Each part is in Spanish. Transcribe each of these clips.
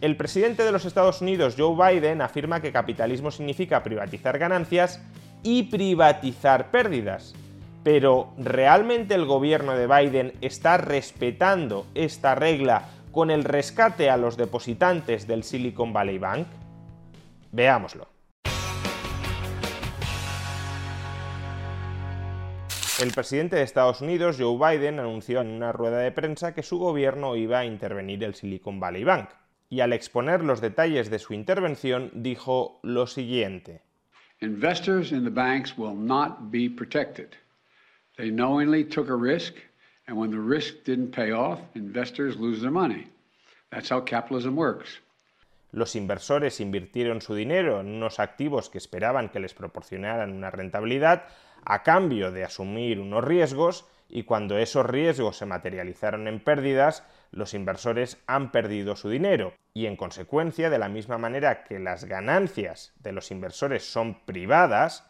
El presidente de los Estados Unidos, Joe Biden, afirma que capitalismo significa privatizar ganancias y privatizar pérdidas. Pero, ¿realmente el gobierno de Biden está respetando esta regla con el rescate a los depositantes del Silicon Valley Bank? Veámoslo. El presidente de Estados Unidos, Joe Biden, anunció en una rueda de prensa que su gobierno iba a intervenir el Silicon Valley Bank y al exponer los detalles de su intervención dijo lo siguiente. Investors in the banks will not be protected. They knowingly took a risk, and when the risk didn't pay off, investors lose their money. That's how capitalism works. Los inversores invirtieron su dinero en unos activos que esperaban que les proporcionaran una rentabilidad a cambio de asumir unos riesgos y cuando esos riesgos se materializaron en pérdidas, los inversores han perdido su dinero. Y en consecuencia, de la misma manera que las ganancias de los inversores son privadas,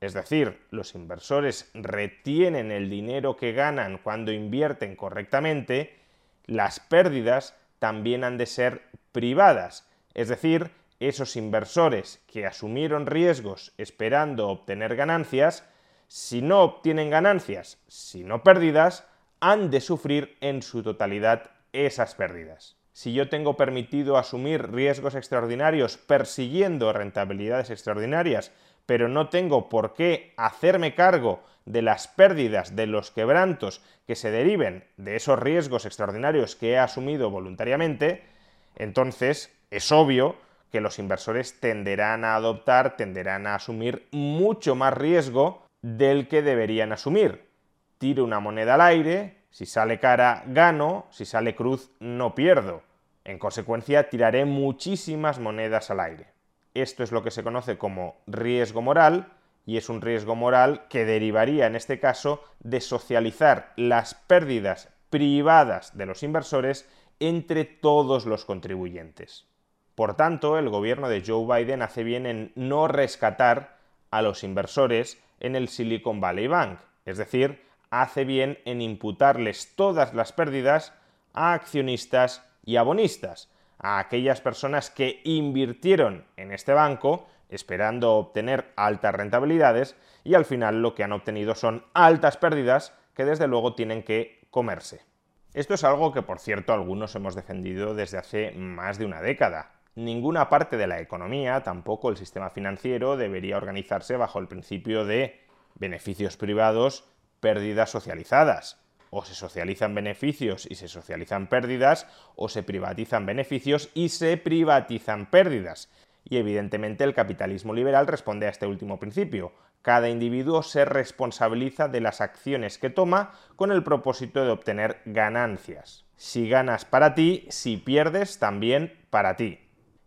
es decir, los inversores retienen el dinero que ganan cuando invierten correctamente, las pérdidas también han de ser privadas, es decir, esos inversores que asumieron riesgos esperando obtener ganancias, si no obtienen ganancias, sino pérdidas, han de sufrir en su totalidad esas pérdidas. Si yo tengo permitido asumir riesgos extraordinarios persiguiendo rentabilidades extraordinarias, pero no tengo por qué hacerme cargo de las pérdidas, de los quebrantos que se deriven de esos riesgos extraordinarios que he asumido voluntariamente, entonces es obvio que los inversores tenderán a adoptar, tenderán a asumir mucho más riesgo del que deberían asumir. Tiro una moneda al aire, si sale cara gano, si sale cruz no pierdo. En consecuencia, tiraré muchísimas monedas al aire. Esto es lo que se conoce como riesgo moral y es un riesgo moral que derivaría en este caso de socializar las pérdidas privadas de los inversores entre todos los contribuyentes. Por tanto, el gobierno de Joe Biden hace bien en no rescatar a los inversores en el Silicon Valley Bank, es decir, hace bien en imputarles todas las pérdidas a accionistas y abonistas, a aquellas personas que invirtieron en este banco esperando obtener altas rentabilidades y al final lo que han obtenido son altas pérdidas que desde luego tienen que comerse. Esto es algo que por cierto algunos hemos defendido desde hace más de una década. Ninguna parte de la economía, tampoco el sistema financiero, debería organizarse bajo el principio de beneficios privados, pérdidas socializadas. O se socializan beneficios y se socializan pérdidas, o se privatizan beneficios y se privatizan pérdidas. Y evidentemente el capitalismo liberal responde a este último principio. Cada individuo se responsabiliza de las acciones que toma con el propósito de obtener ganancias. Si ganas para ti, si pierdes también para ti.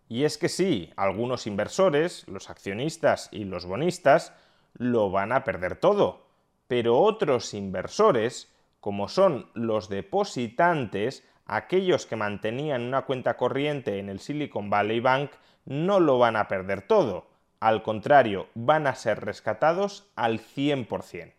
Y es que sí, algunos inversores, los accionistas y los bonistas, lo van a perder todo. Pero otros inversores, como son los depositantes, aquellos que mantenían una cuenta corriente en el Silicon Valley Bank, no lo van a perder todo. Al contrario, van a ser rescatados al 100%.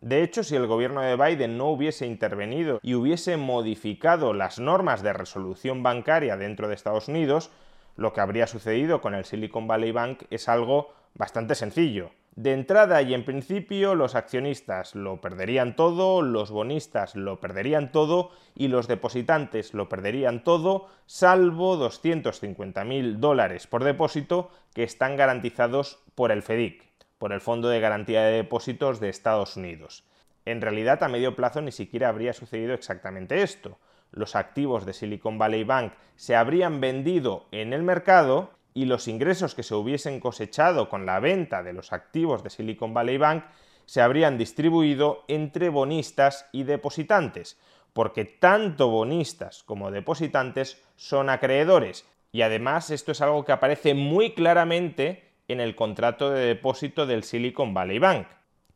De hecho, si el gobierno de Biden no hubiese intervenido y hubiese modificado las normas de resolución bancaria dentro de Estados Unidos, lo que habría sucedido con el Silicon Valley Bank es algo bastante sencillo. De entrada y en principio los accionistas lo perderían todo, los bonistas lo perderían todo y los depositantes lo perderían todo, salvo 250.000 dólares por depósito que están garantizados por el FEDIC, por el Fondo de Garantía de Depósitos de Estados Unidos. En realidad a medio plazo ni siquiera habría sucedido exactamente esto los activos de Silicon Valley Bank se habrían vendido en el mercado y los ingresos que se hubiesen cosechado con la venta de los activos de Silicon Valley Bank se habrían distribuido entre bonistas y depositantes, porque tanto bonistas como depositantes son acreedores. Y además esto es algo que aparece muy claramente en el contrato de depósito del Silicon Valley Bank.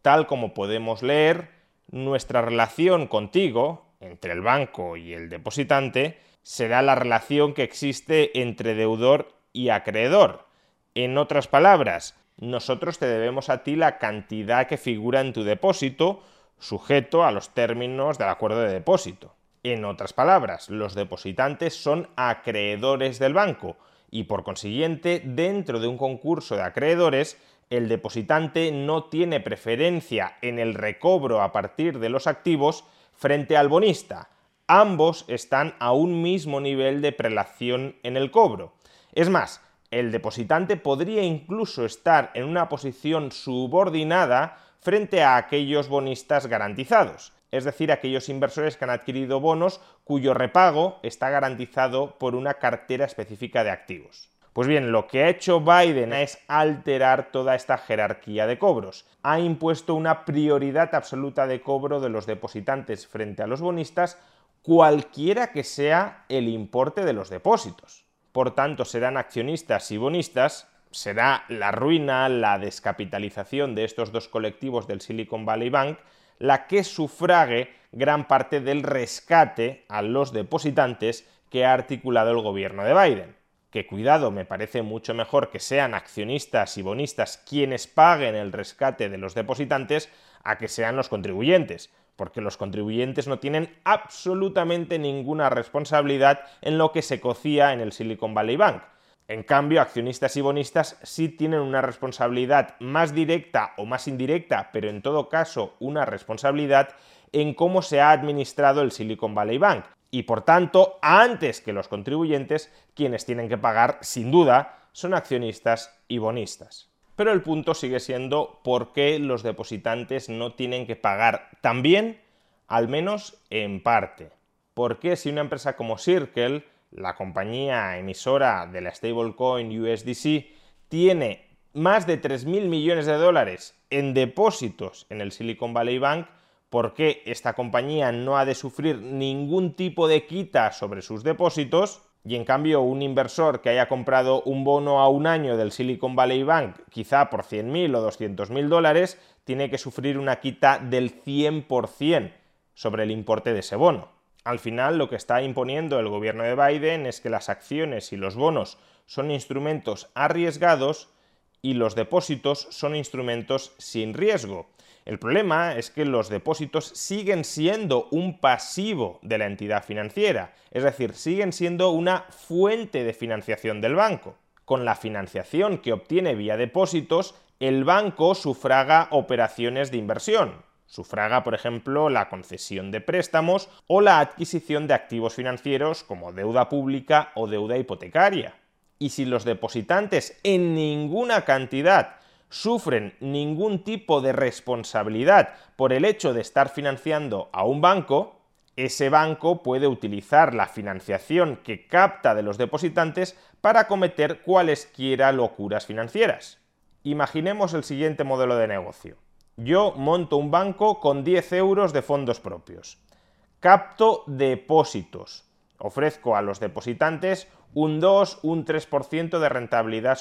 Tal como podemos leer, nuestra relación contigo, entre el banco y el depositante, será la relación que existe entre deudor y acreedor. En otras palabras, nosotros te debemos a ti la cantidad que figura en tu depósito, sujeto a los términos del acuerdo de depósito. En otras palabras, los depositantes son acreedores del banco y por consiguiente, dentro de un concurso de acreedores, el depositante no tiene preferencia en el recobro a partir de los activos frente al bonista. Ambos están a un mismo nivel de prelación en el cobro. Es más, el depositante podría incluso estar en una posición subordinada frente a aquellos bonistas garantizados, es decir, aquellos inversores que han adquirido bonos cuyo repago está garantizado por una cartera específica de activos. Pues bien, lo que ha hecho Biden es alterar toda esta jerarquía de cobros. Ha impuesto una prioridad absoluta de cobro de los depositantes frente a los bonistas, cualquiera que sea el importe de los depósitos. Por tanto, serán accionistas y bonistas será la ruina, la descapitalización de estos dos colectivos del Silicon Valley Bank, la que sufrague gran parte del rescate a los depositantes que ha articulado el gobierno de Biden. Que cuidado, me parece mucho mejor que sean accionistas y bonistas quienes paguen el rescate de los depositantes a que sean los contribuyentes, porque los contribuyentes no tienen absolutamente ninguna responsabilidad en lo que se cocía en el Silicon Valley Bank en cambio, accionistas y bonistas sí tienen una responsabilidad más directa o más indirecta, pero en todo caso una responsabilidad en cómo se ha administrado el Silicon Valley Bank. Y por tanto, antes que los contribuyentes, quienes tienen que pagar, sin duda, son accionistas y bonistas. Pero el punto sigue siendo por qué los depositantes no tienen que pagar también, al menos en parte. ¿Por qué si una empresa como Circle la compañía emisora de la stablecoin USDC, tiene más de 3.000 millones de dólares en depósitos en el Silicon Valley Bank, ¿por qué esta compañía no ha de sufrir ningún tipo de quita sobre sus depósitos? Y en cambio, un inversor que haya comprado un bono a un año del Silicon Valley Bank, quizá por 100.000 o 200.000 dólares, tiene que sufrir una quita del 100% sobre el importe de ese bono. Al final lo que está imponiendo el gobierno de Biden es que las acciones y los bonos son instrumentos arriesgados y los depósitos son instrumentos sin riesgo. El problema es que los depósitos siguen siendo un pasivo de la entidad financiera, es decir, siguen siendo una fuente de financiación del banco. Con la financiación que obtiene vía depósitos, el banco sufraga operaciones de inversión, Sufraga, por ejemplo, la concesión de préstamos o la adquisición de activos financieros como deuda pública o deuda hipotecaria. Y si los depositantes en ninguna cantidad sufren ningún tipo de responsabilidad por el hecho de estar financiando a un banco, ese banco puede utilizar la financiación que capta de los depositantes para cometer cualesquiera locuras financieras. Imaginemos el siguiente modelo de negocio. Yo monto un banco con 10 euros de fondos propios. Capto depósitos. Ofrezco a los depositantes un 2, un 3% de rentabilidad.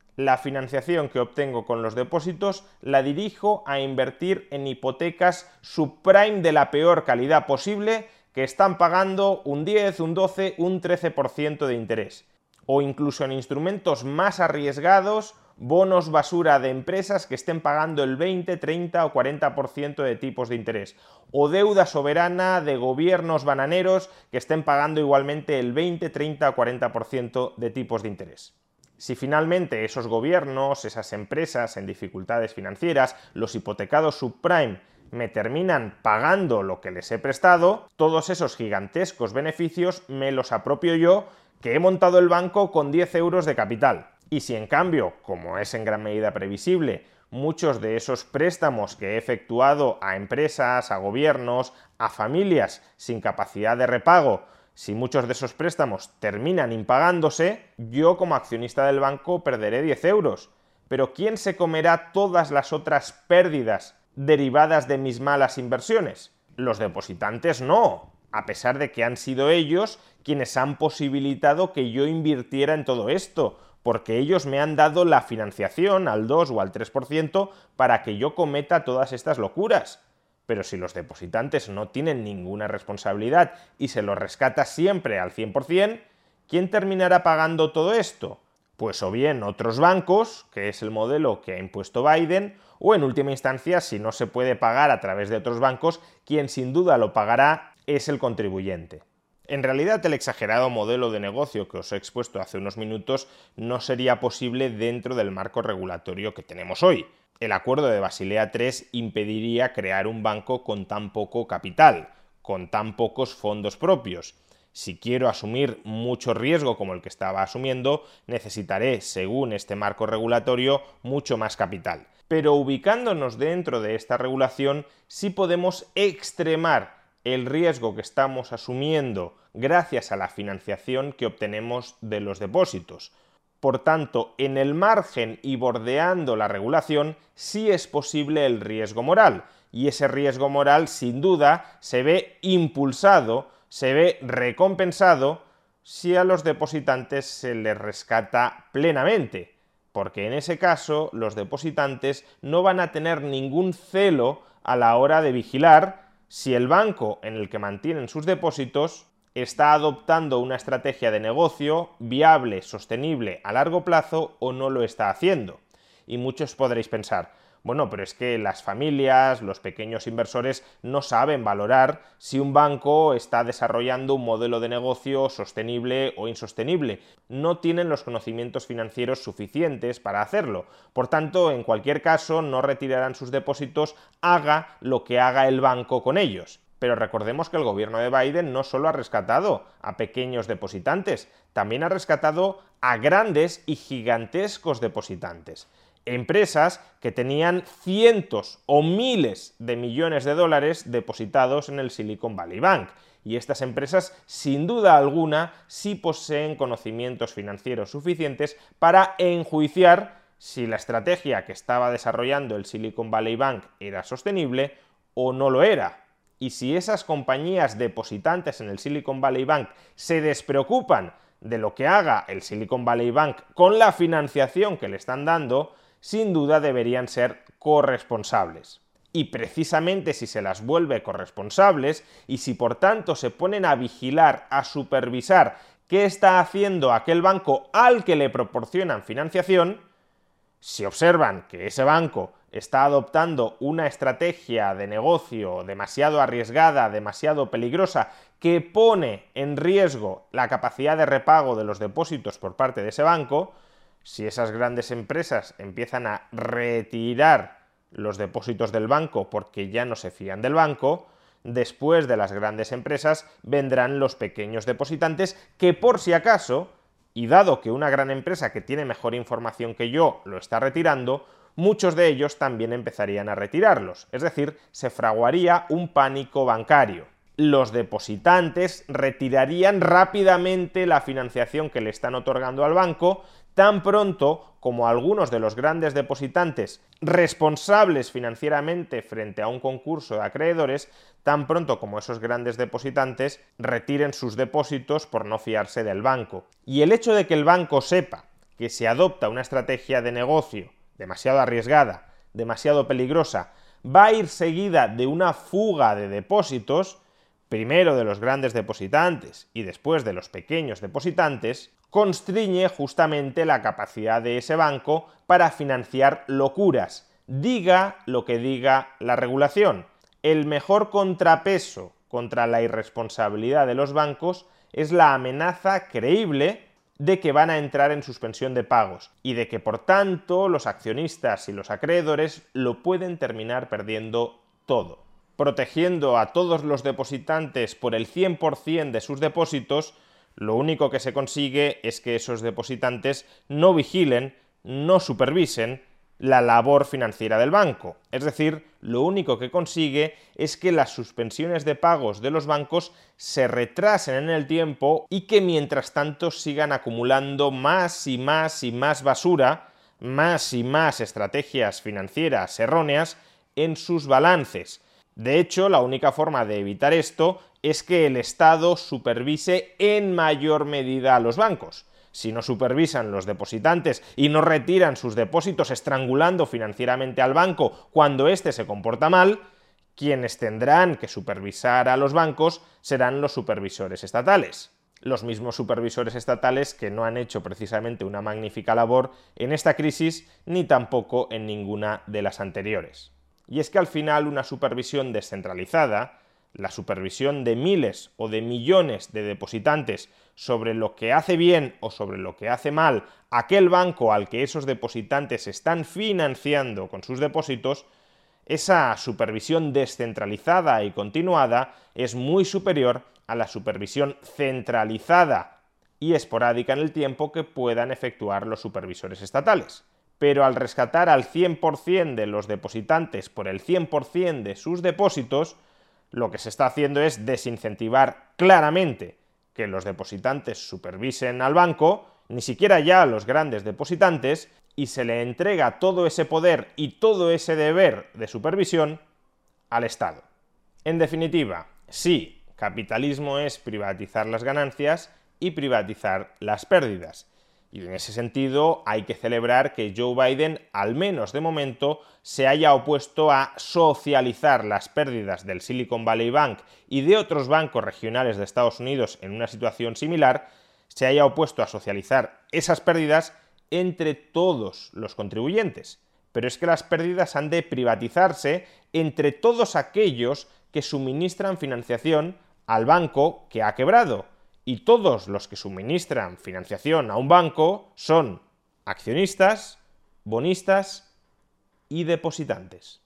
La financiación que obtengo con los depósitos la dirijo a invertir en hipotecas subprime de la peor calidad posible que están pagando un 10, un 12, un 13% de interés o incluso en instrumentos más arriesgados, bonos basura de empresas que estén pagando el 20, 30 o 40% de tipos de interés, o deuda soberana de gobiernos bananeros que estén pagando igualmente el 20, 30 o 40% de tipos de interés. Si finalmente esos gobiernos, esas empresas en dificultades financieras, los hipotecados subprime, me terminan pagando lo que les he prestado, todos esos gigantescos beneficios me los apropio yo que he montado el banco con 10 euros de capital. Y si en cambio, como es en gran medida previsible, muchos de esos préstamos que he efectuado a empresas, a gobiernos, a familias sin capacidad de repago, si muchos de esos préstamos terminan impagándose, yo como accionista del banco perderé 10 euros. Pero ¿quién se comerá todas las otras pérdidas derivadas de mis malas inversiones? Los depositantes no a pesar de que han sido ellos quienes han posibilitado que yo invirtiera en todo esto, porque ellos me han dado la financiación al 2 o al 3% para que yo cometa todas estas locuras. Pero si los depositantes no tienen ninguna responsabilidad y se lo rescata siempre al 100%, ¿quién terminará pagando todo esto? Pues o bien otros bancos, que es el modelo que ha impuesto Biden, o en última instancia, si no se puede pagar a través de otros bancos, quien sin duda lo pagará es el contribuyente. En realidad el exagerado modelo de negocio que os he expuesto hace unos minutos no sería posible dentro del marco regulatorio que tenemos hoy. El acuerdo de Basilea III impediría crear un banco con tan poco capital, con tan pocos fondos propios. Si quiero asumir mucho riesgo como el que estaba asumiendo, necesitaré, según este marco regulatorio, mucho más capital. Pero ubicándonos dentro de esta regulación, sí podemos extremar el riesgo que estamos asumiendo gracias a la financiación que obtenemos de los depósitos. Por tanto, en el margen y bordeando la regulación, sí es posible el riesgo moral, y ese riesgo moral sin duda se ve impulsado, se ve recompensado si a los depositantes se les rescata plenamente, porque en ese caso los depositantes no van a tener ningún celo a la hora de vigilar si el banco en el que mantienen sus depósitos está adoptando una estrategia de negocio viable, sostenible a largo plazo o no lo está haciendo. Y muchos podréis pensar, bueno, pero es que las familias, los pequeños inversores no saben valorar si un banco está desarrollando un modelo de negocio sostenible o insostenible. No tienen los conocimientos financieros suficientes para hacerlo. Por tanto, en cualquier caso, no retirarán sus depósitos, haga lo que haga el banco con ellos. Pero recordemos que el gobierno de Biden no solo ha rescatado a pequeños depositantes, también ha rescatado a grandes y gigantescos depositantes empresas que tenían cientos o miles de millones de dólares depositados en el Silicon Valley Bank. Y estas empresas, sin duda alguna, sí poseen conocimientos financieros suficientes para enjuiciar si la estrategia que estaba desarrollando el Silicon Valley Bank era sostenible o no lo era. Y si esas compañías depositantes en el Silicon Valley Bank se despreocupan de lo que haga el Silicon Valley Bank con la financiación que le están dando, sin duda deberían ser corresponsables. Y precisamente si se las vuelve corresponsables y si por tanto se ponen a vigilar, a supervisar qué está haciendo aquel banco al que le proporcionan financiación, si observan que ese banco está adoptando una estrategia de negocio demasiado arriesgada, demasiado peligrosa, que pone en riesgo la capacidad de repago de los depósitos por parte de ese banco, si esas grandes empresas empiezan a retirar los depósitos del banco porque ya no se fían del banco, después de las grandes empresas vendrán los pequeños depositantes que por si acaso, y dado que una gran empresa que tiene mejor información que yo lo está retirando, muchos de ellos también empezarían a retirarlos, es decir, se fraguaría un pánico bancario. Los depositantes retirarían rápidamente la financiación que le están otorgando al banco tan pronto como algunos de los grandes depositantes responsables financieramente frente a un concurso de acreedores, tan pronto como esos grandes depositantes retiren sus depósitos por no fiarse del banco. Y el hecho de que el banco sepa que se adopta una estrategia de negocio demasiado arriesgada, demasiado peligrosa, va a ir seguida de una fuga de depósitos, primero de los grandes depositantes y después de los pequeños depositantes, constriñe justamente la capacidad de ese banco para financiar locuras, diga lo que diga la regulación. El mejor contrapeso contra la irresponsabilidad de los bancos es la amenaza creíble de que van a entrar en suspensión de pagos y de que por tanto los accionistas y los acreedores lo pueden terminar perdiendo todo. Protegiendo a todos los depositantes por el 100% de sus depósitos, lo único que se consigue es que esos depositantes no vigilen, no supervisen la labor financiera del banco. Es decir, lo único que consigue es que las suspensiones de pagos de los bancos se retrasen en el tiempo y que mientras tanto sigan acumulando más y más y más basura, más y más estrategias financieras erróneas en sus balances. De hecho, la única forma de evitar esto es que el Estado supervise en mayor medida a los bancos si no supervisan los depositantes y no retiran sus depósitos estrangulando financieramente al banco cuando éste se comporta mal, quienes tendrán que supervisar a los bancos serán los supervisores estatales. Los mismos supervisores estatales que no han hecho precisamente una magnífica labor en esta crisis ni tampoco en ninguna de las anteriores. Y es que al final una supervisión descentralizada, la supervisión de miles o de millones de depositantes sobre lo que hace bien o sobre lo que hace mal aquel banco al que esos depositantes están financiando con sus depósitos, esa supervisión descentralizada y continuada es muy superior a la supervisión centralizada y esporádica en el tiempo que puedan efectuar los supervisores estatales. Pero al rescatar al 100% de los depositantes por el 100% de sus depósitos, lo que se está haciendo es desincentivar claramente que los depositantes supervisen al banco, ni siquiera ya a los grandes depositantes, y se le entrega todo ese poder y todo ese deber de supervisión al Estado. En definitiva, sí, capitalismo es privatizar las ganancias y privatizar las pérdidas. Y en ese sentido hay que celebrar que Joe Biden, al menos de momento, se haya opuesto a socializar las pérdidas del Silicon Valley Bank y de otros bancos regionales de Estados Unidos en una situación similar, se haya opuesto a socializar esas pérdidas entre todos los contribuyentes. Pero es que las pérdidas han de privatizarse entre todos aquellos que suministran financiación al banco que ha quebrado y todos los que suministran financiación a un banco son accionistas, bonistas y depositantes.